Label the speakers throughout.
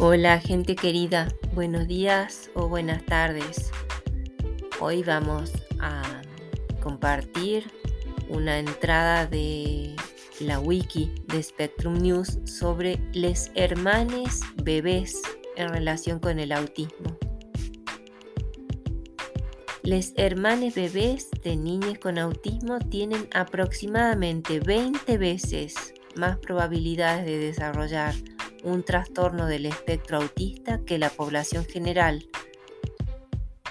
Speaker 1: Hola gente querida, buenos días o buenas tardes. Hoy vamos a compartir una entrada de la wiki de Spectrum News sobre les hermanes bebés en relación con el autismo. Les hermanes bebés de niños con autismo tienen aproximadamente 20 veces más probabilidades de desarrollar un trastorno del espectro autista que la población general,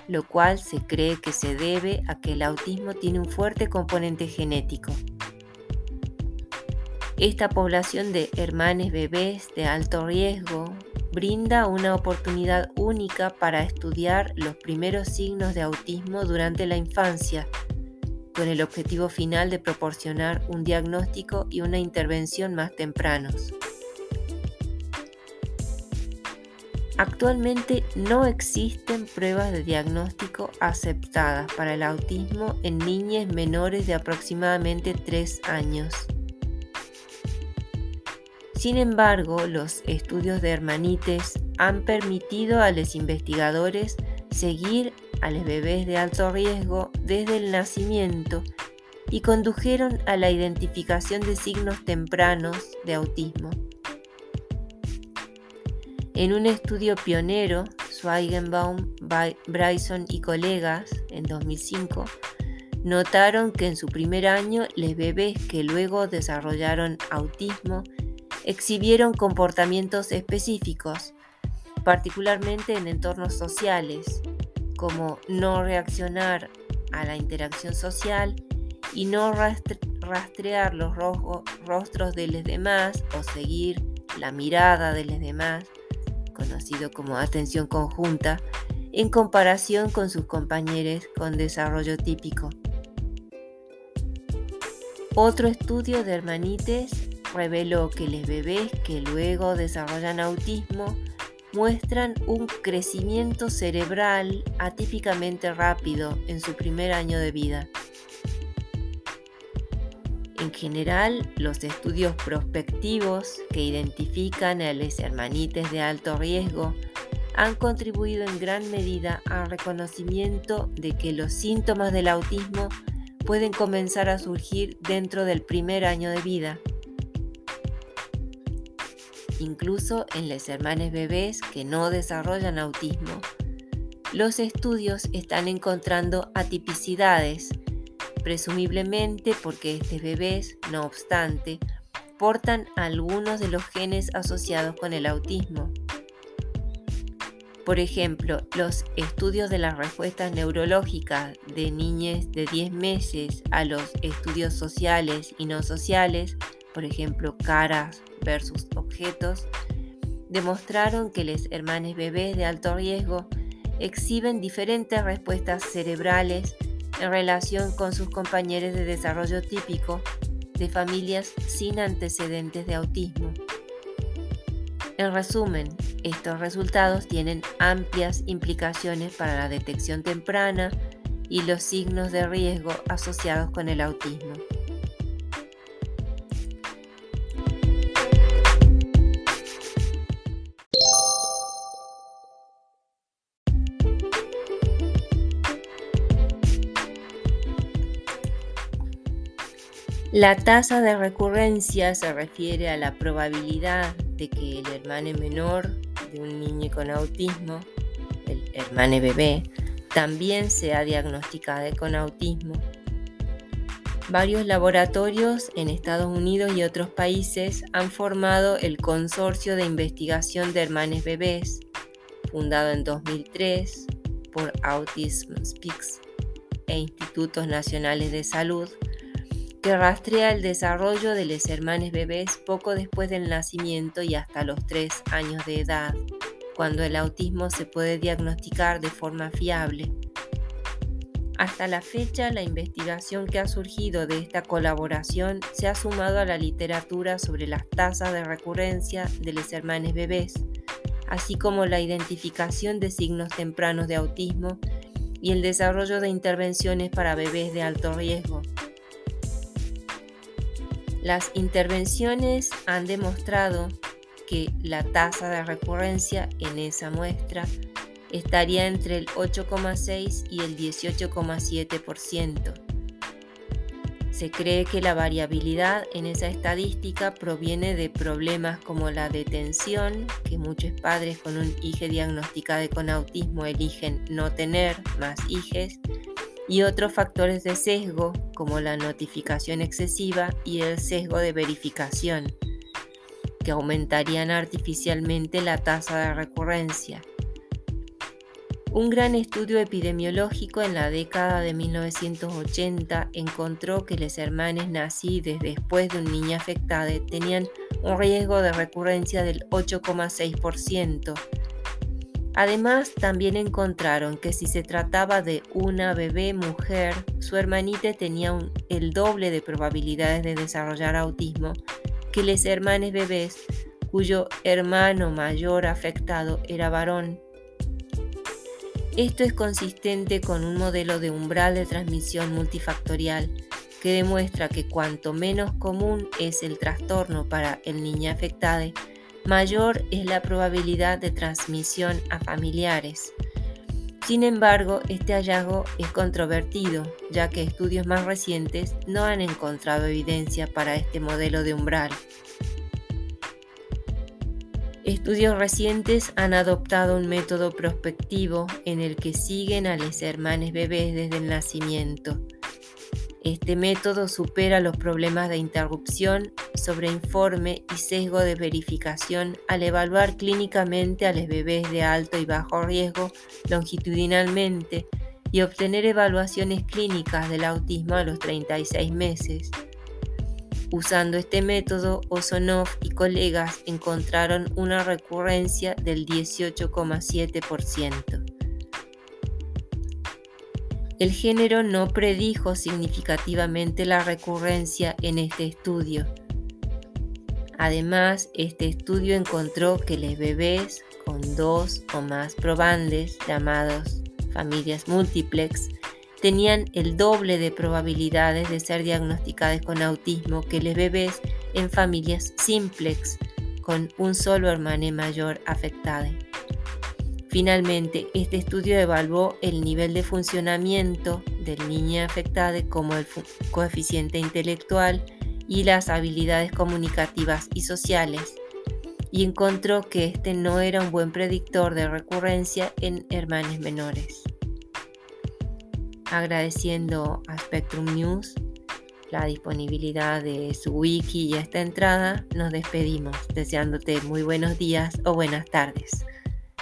Speaker 1: lo cual se cree que se debe a que el autismo tiene un fuerte componente genético. Esta población de hermanes bebés de alto riesgo brinda una oportunidad única para estudiar los primeros signos de autismo durante la infancia, con el objetivo final de proporcionar un diagnóstico y una intervención más tempranos. Actualmente no existen pruebas de diagnóstico aceptadas para el autismo en niñas menores de aproximadamente 3 años. Sin embargo, los estudios de hermanites han permitido a los investigadores seguir a los bebés de alto riesgo desde el nacimiento y condujeron a la identificación de signos tempranos de autismo. En un estudio pionero, Schweigenbaum, Bryson y colegas, en 2005, notaron que en su primer año los bebés que luego desarrollaron autismo exhibieron comportamientos específicos, particularmente en entornos sociales, como no reaccionar a la interacción social y no rastrear los rostros de los demás o seguir la mirada de los demás conocido como atención conjunta, en comparación con sus compañeros con desarrollo típico. Otro estudio de hermanites reveló que los bebés que luego desarrollan autismo muestran un crecimiento cerebral atípicamente rápido en su primer año de vida. En general, los estudios prospectivos que identifican a los hermanites de alto riesgo han contribuido en gran medida al reconocimiento de que los síntomas del autismo pueden comenzar a surgir dentro del primer año de vida. Incluso en los hermanos bebés que no desarrollan autismo, los estudios están encontrando atipicidades presumiblemente porque estos bebés, no obstante, portan algunos de los genes asociados con el autismo. Por ejemplo, los estudios de las respuestas neurológicas de niñas de 10 meses a los estudios sociales y no sociales, por ejemplo, caras versus objetos, demostraron que los hermanos bebés de alto riesgo exhiben diferentes respuestas cerebrales en relación con sus compañeros de desarrollo típico de familias sin antecedentes de autismo. En resumen, estos resultados tienen amplias implicaciones para la detección temprana y los signos de riesgo asociados con el autismo. La tasa de recurrencia se refiere a la probabilidad de que el hermano menor de un niño con autismo, el hermano bebé, también sea diagnosticado con autismo. Varios laboratorios en Estados Unidos y otros países han formado el Consorcio de Investigación de Hermanes Bebés, fundado en 2003 por Autism Speaks e Institutos Nacionales de Salud, que rastrea el desarrollo de los hermanos bebés poco después del nacimiento y hasta los 3 años de edad, cuando el autismo se puede diagnosticar de forma fiable. Hasta la fecha, la investigación que ha surgido de esta colaboración se ha sumado a la literatura sobre las tasas de recurrencia de los hermanos bebés, así como la identificación de signos tempranos de autismo y el desarrollo de intervenciones para bebés de alto riesgo. Las intervenciones han demostrado que la tasa de recurrencia en esa muestra estaría entre el 8,6 y el 18,7%. Se cree que la variabilidad en esa estadística proviene de problemas como la detención, que muchos padres con un hijo diagnosticado con autismo eligen no tener más hijes, y otros factores de sesgo como la notificación excesiva y el sesgo de verificación, que aumentarían artificialmente la tasa de recurrencia. Un gran estudio epidemiológico en la década de 1980 encontró que los hermanos nacidos después de un niño afectado tenían un riesgo de recurrencia del 8,6%. Además, también encontraron que si se trataba de una bebé mujer, su hermanita tenía el doble de probabilidades de desarrollar autismo que los hermanos bebés cuyo hermano mayor afectado era varón. Esto es consistente con un modelo de umbral de transmisión multifactorial que demuestra que cuanto menos común es el trastorno para el niño afectado, mayor es la probabilidad de transmisión a familiares. Sin embargo, este hallazgo es controvertido, ya que estudios más recientes no han encontrado evidencia para este modelo de umbral. Estudios recientes han adoptado un método prospectivo en el que siguen a los hermanos bebés desde el nacimiento. Este método supera los problemas de interrupción, sobreinforme y sesgo de verificación al evaluar clínicamente a los bebés de alto y bajo riesgo longitudinalmente y obtener evaluaciones clínicas del autismo a los 36 meses. Usando este método, Osonov y colegas encontraron una recurrencia del 18,7%. El género no predijo significativamente la recurrencia en este estudio. Además, este estudio encontró que los bebés con dos o más probandes, llamados familias multiplex, tenían el doble de probabilidades de ser diagnosticadas con autismo que los bebés en familias simplex con un solo hermano mayor afectado. Finalmente, este estudio evaluó el nivel de funcionamiento del niño afectado como el coeficiente intelectual y las habilidades comunicativas y sociales y encontró que este no era un buen predictor de recurrencia en hermanos menores agradeciendo a Spectrum News la disponibilidad de su wiki y esta entrada, nos despedimos deseándote muy buenos días o buenas tardes.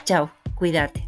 Speaker 1: Chao, cuídate.